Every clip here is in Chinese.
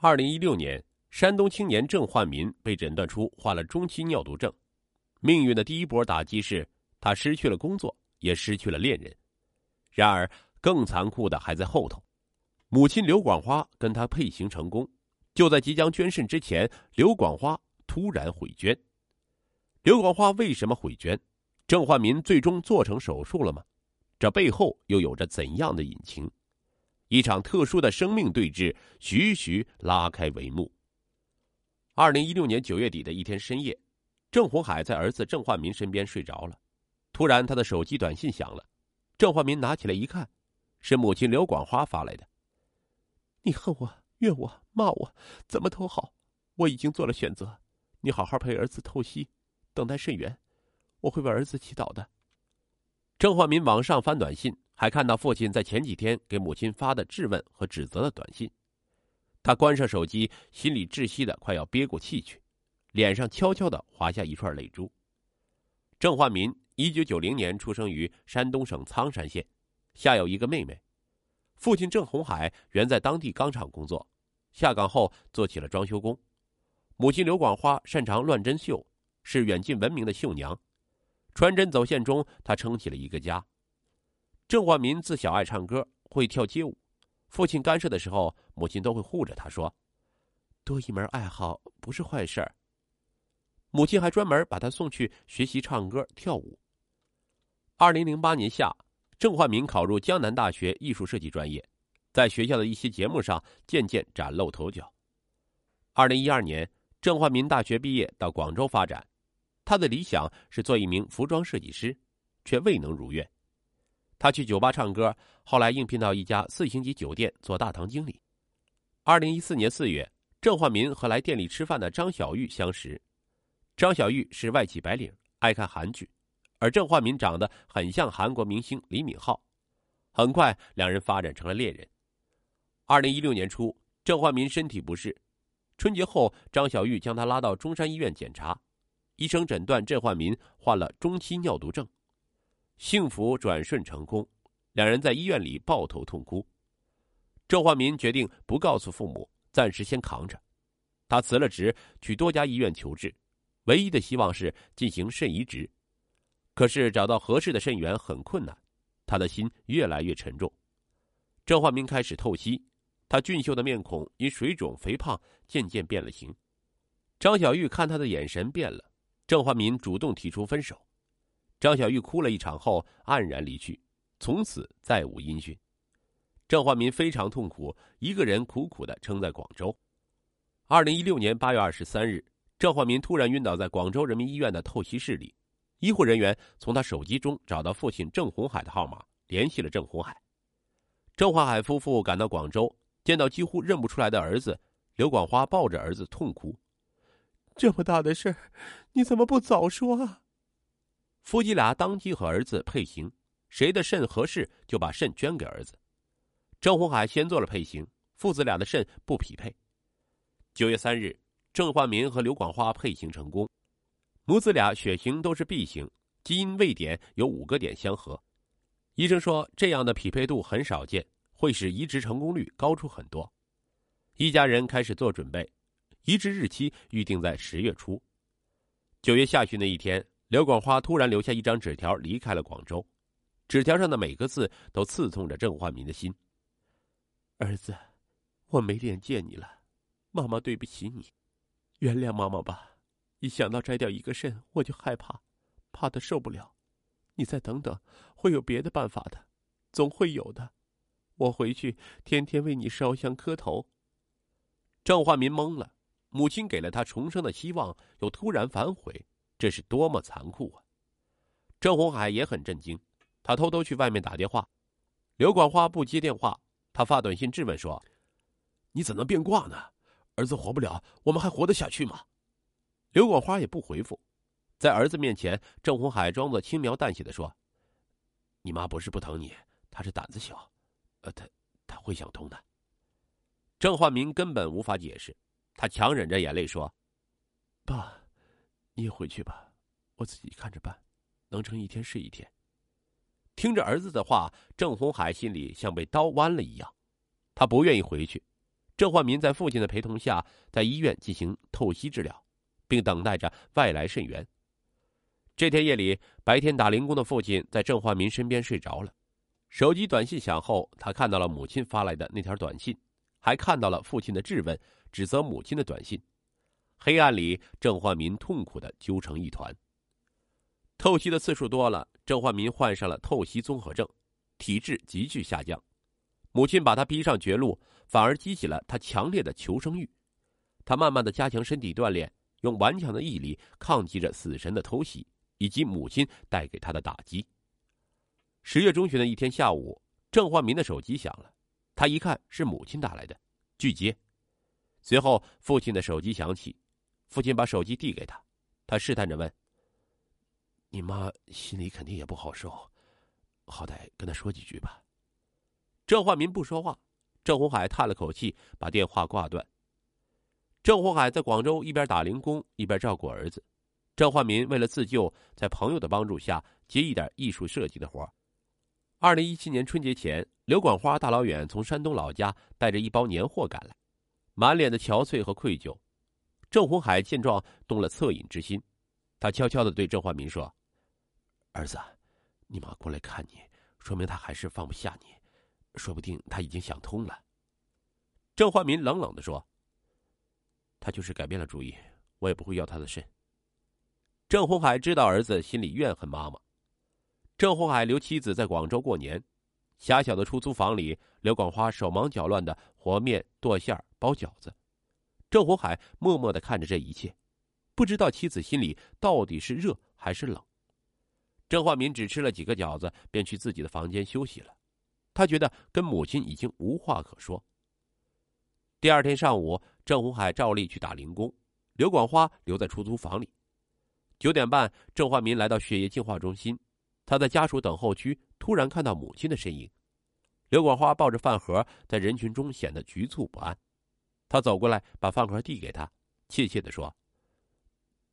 二零一六年，山东青年郑焕民被诊断出患了中期尿毒症。命运的第一波打击是他失去了工作，也失去了恋人。然而，更残酷的还在后头。母亲刘广花跟他配型成功，就在即将捐肾之前，刘广花突然悔捐。刘广花为什么悔捐？郑焕民最终做成手术了吗？这背后又有着怎样的隐情？一场特殊的生命对峙，徐徐拉开帷幕。二零一六年九月底的一天深夜，郑红海在儿子郑焕民身边睡着了，突然他的手机短信响了，郑焕民拿起来一看，是母亲刘广花发来的：“你恨我、怨我、骂我，怎么都好，我已经做了选择，你好好陪儿子透析，等待肾源，我会为儿子祈祷的。”郑焕民往上翻短信。还看到父亲在前几天给母亲发的质问和指责的短信，他关上手机，心里窒息的快要憋过气去，脸上悄悄的滑下一串泪珠。郑焕民，一九九零年出生于山东省苍山县，下有一个妹妹。父亲郑红海原在当地钢厂工作，下岗后做起了装修工。母亲刘广花擅长乱针绣，是远近闻名的绣娘。穿针走线中，她撑起了一个家。郑焕民自小爱唱歌，会跳街舞。父亲干涉的时候，母亲都会护着他，说：“多一门爱好不是坏事儿。”母亲还专门把他送去学习唱歌跳舞。二零零八年夏，郑焕民考入江南大学艺术设计专业，在学校的一些节目上渐渐崭露头角。二零一二年，郑焕民大学毕业到广州发展，他的理想是做一名服装设计师，却未能如愿。他去酒吧唱歌，后来应聘到一家四星级酒店做大堂经理。二零一四年四月，郑焕民和来店里吃饭的张小玉相识。张小玉是外企白领，爱看韩剧，而郑焕民长得很像韩国明星李敏镐。很快，两人发展成了恋人。二零一六年初，郑焕民身体不适，春节后，张小玉将他拉到中山医院检查，医生诊断郑焕民患了中期尿毒症。幸福转瞬成空，两人在医院里抱头痛哭。郑焕民决定不告诉父母，暂时先扛着。他辞了职，去多家医院求治，唯一的希望是进行肾移植。可是找到合适的肾源很困难，他的心越来越沉重。郑焕民开始透析，他俊秀的面孔因水肿肥胖渐渐变了形。张小玉看他的眼神变了，郑焕民主动提出分手。张小玉哭了一场后黯然离去，从此再无音讯。郑焕民非常痛苦，一个人苦苦的撑在广州。二零一六年八月二十三日，郑焕民突然晕倒在广州人民医院的透析室里，医护人员从他手机中找到父亲郑红海的号码，联系了郑红海。郑焕海夫妇赶到广州，见到几乎认不出来的儿子，刘广花抱着儿子痛哭：“这么大的事你怎么不早说啊？”夫妻俩当即和儿子配型，谁的肾合适就把肾捐给儿子。郑红海先做了配型，父子俩的肾不匹配。九月三日，郑焕民和刘广花配型成功，母子俩血型都是 B 型，基因位点有五个点相合。医生说这样的匹配度很少见，会使移植成功率高出很多。一家人开始做准备，移植日期预定在十月初。九月下旬的一天。刘广花突然留下一张纸条，离开了广州。纸条上的每个字都刺痛着郑焕民的心。儿子，我没脸见你了，妈妈对不起你，原谅妈妈吧。一想到摘掉一个肾，我就害怕，怕的受不了。你再等等，会有别的办法的，总会有的。我回去天天为你烧香磕头。郑焕民懵了，母亲给了他重生的希望，又突然反悔。这是多么残酷啊！郑红海也很震惊，他偷偷去外面打电话，刘广花不接电话，他发短信质问说：“你怎能变卦呢？儿子活不了，我们还活得下去吗？”刘广花也不回复，在儿子面前，郑红海装作轻描淡写的说：“你妈不是不疼你，她是胆子小，呃，她她会想通的。”郑焕民根本无法解释，他强忍着眼泪说：“爸。”你也回去吧，我自己看着办，能撑一天是一天。听着儿子的话，郑红海心里像被刀剜了一样，他不愿意回去。郑焕民在父亲的陪同下，在医院进行透析治疗，并等待着外来肾源。这天夜里，白天打零工的父亲在郑焕民身边睡着了，手机短信响后，他看到了母亲发来的那条短信，还看到了父亲的质问、指责母亲的短信。黑暗里，郑焕民痛苦的揪成一团。透析的次数多了，郑焕民患上了透析综合症，体质急剧下降。母亲把他逼上绝路，反而激起了他强烈的求生欲。他慢慢的加强身体锻炼，用顽强的毅力抗击着死神的偷袭以及母亲带给他的打击。十月中旬的一天下午，郑焕民的手机响了，他一看是母亲打来的，拒接。随后，父亲的手机响起，父亲把手机递给他，他试探着问：“你妈心里肯定也不好受，好歹跟她说几句吧。”郑焕民不说话，郑红海叹了口气，把电话挂断。郑红海在广州一边打零工，一边照顾儿子。郑焕民为了自救，在朋友的帮助下接一点艺术设计的活二零一七年春节前，刘广花大老远从山东老家带着一包年货赶来，满脸的憔悴和愧疚。郑红海见状动了恻隐之心，他悄悄的对郑焕民说：“儿子，你妈过来看你，说明她还是放不下你。”说不定他已经想通了。郑焕民冷冷的说：“他就是改变了主意，我也不会要他的肾。”郑红海知道儿子心里怨恨妈妈。郑红海留妻子在广州过年，狭小的出租房里，刘广花手忙脚乱的和面、剁馅包饺子。郑红海默默的看着这一切，不知道妻子心里到底是热还是冷。郑焕民只吃了几个饺子，便去自己的房间休息了。他觉得跟母亲已经无话可说。第二天上午，郑红海照例去打零工，刘广花留在出租房里。九点半，郑焕民来到血液净化中心，他在家属等候区突然看到母亲的身影。刘广花抱着饭盒在人群中显得局促不安，他走过来把饭盒递给他，怯怯的说：“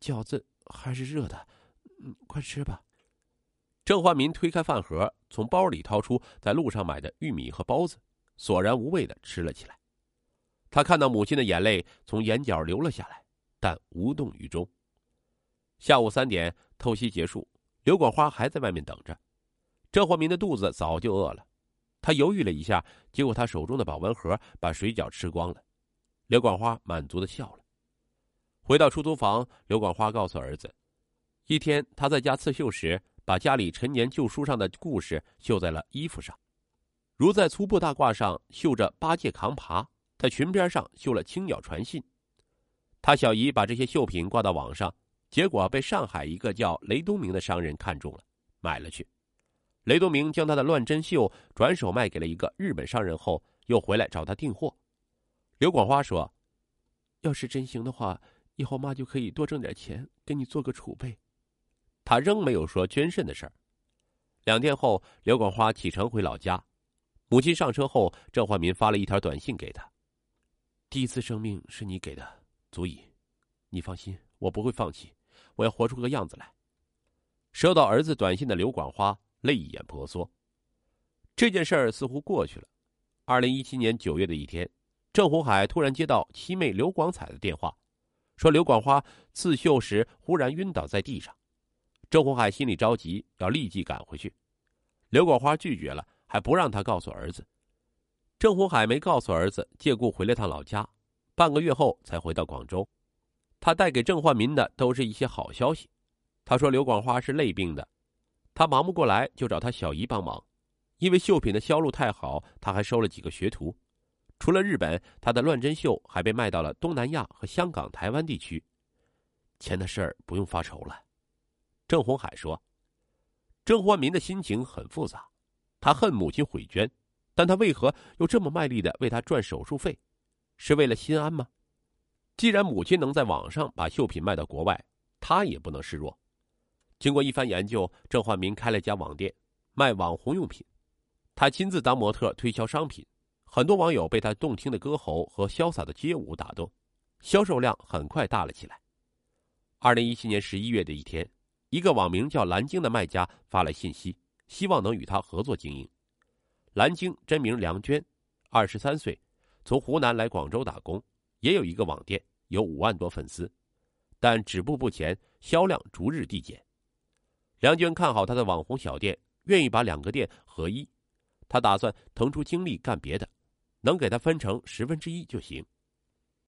饺子还是热的，嗯，快吃吧。”郑焕民推开饭盒，从包里掏出在路上买的玉米和包子，索然无味的吃了起来。他看到母亲的眼泪从眼角流了下来，但无动于衷。下午三点，透析结束，刘广花还在外面等着。郑焕民的肚子早就饿了，他犹豫了一下，结果他手中的保温盒把水饺吃光了。刘广花满足的笑了。回到出租房，刘广花告诉儿子，一天他在家刺绣时。把家里陈年旧书上的故事绣在了衣服上，如在粗布大褂上绣着八戒扛耙，在裙边上绣了青鸟传信。他小姨把这些绣品挂到网上，结果被上海一个叫雷东明的商人看中了，买了去。雷东明将他的乱针绣转手卖给了一个日本商人后，又回来找他订货。刘广花说：“要是真行的话，以后妈就可以多挣点钱，给你做个储备。”他仍没有说捐肾的事儿。两天后，刘广花启程回老家，母亲上车后，郑焕民发了一条短信给他：“第一次生命是你给的，足矣。你放心，我不会放弃，我要活出个样子来。”收到儿子短信的刘广花泪眼婆娑。这件事儿似乎过去了。二零一七年九月的一天，郑红海突然接到七妹刘广彩的电话，说刘广花刺绣时忽然晕倒在地上。郑红海心里着急，要立即赶回去。刘广花拒绝了，还不让他告诉儿子。郑红海没告诉儿子，借故回了趟老家。半个月后才回到广州。他带给郑焕民的都是一些好消息。他说刘广花是累病的，他忙不过来，就找他小姨帮忙。因为绣品的销路太好，他还收了几个学徒。除了日本，他的乱针绣还被卖到了东南亚和香港、台湾地区。钱的事儿不用发愁了。郑红海说：“郑焕民的心情很复杂，他恨母亲毁捐，但他为何又这么卖力的为他赚手术费？是为了心安吗？既然母亲能在网上把绣品卖到国外，他也不能示弱。经过一番研究，郑焕民开了家网店，卖网红用品。他亲自当模特推销商品，很多网友被他动听的歌喉和潇洒的街舞打动销售量很快大了起来。二零一七年十一月的一天一个网名叫蓝鲸的卖家发来信息希望能与他合作经营。蓝鲸真名梁娟二十三岁从湖南来广州打工也有一个网店有五万多粉丝但止步不前销量逐日递减。梁娟看好他的网红小店愿意把两个店合一。他打算腾出精力干别的。能给它分成十分之一就行。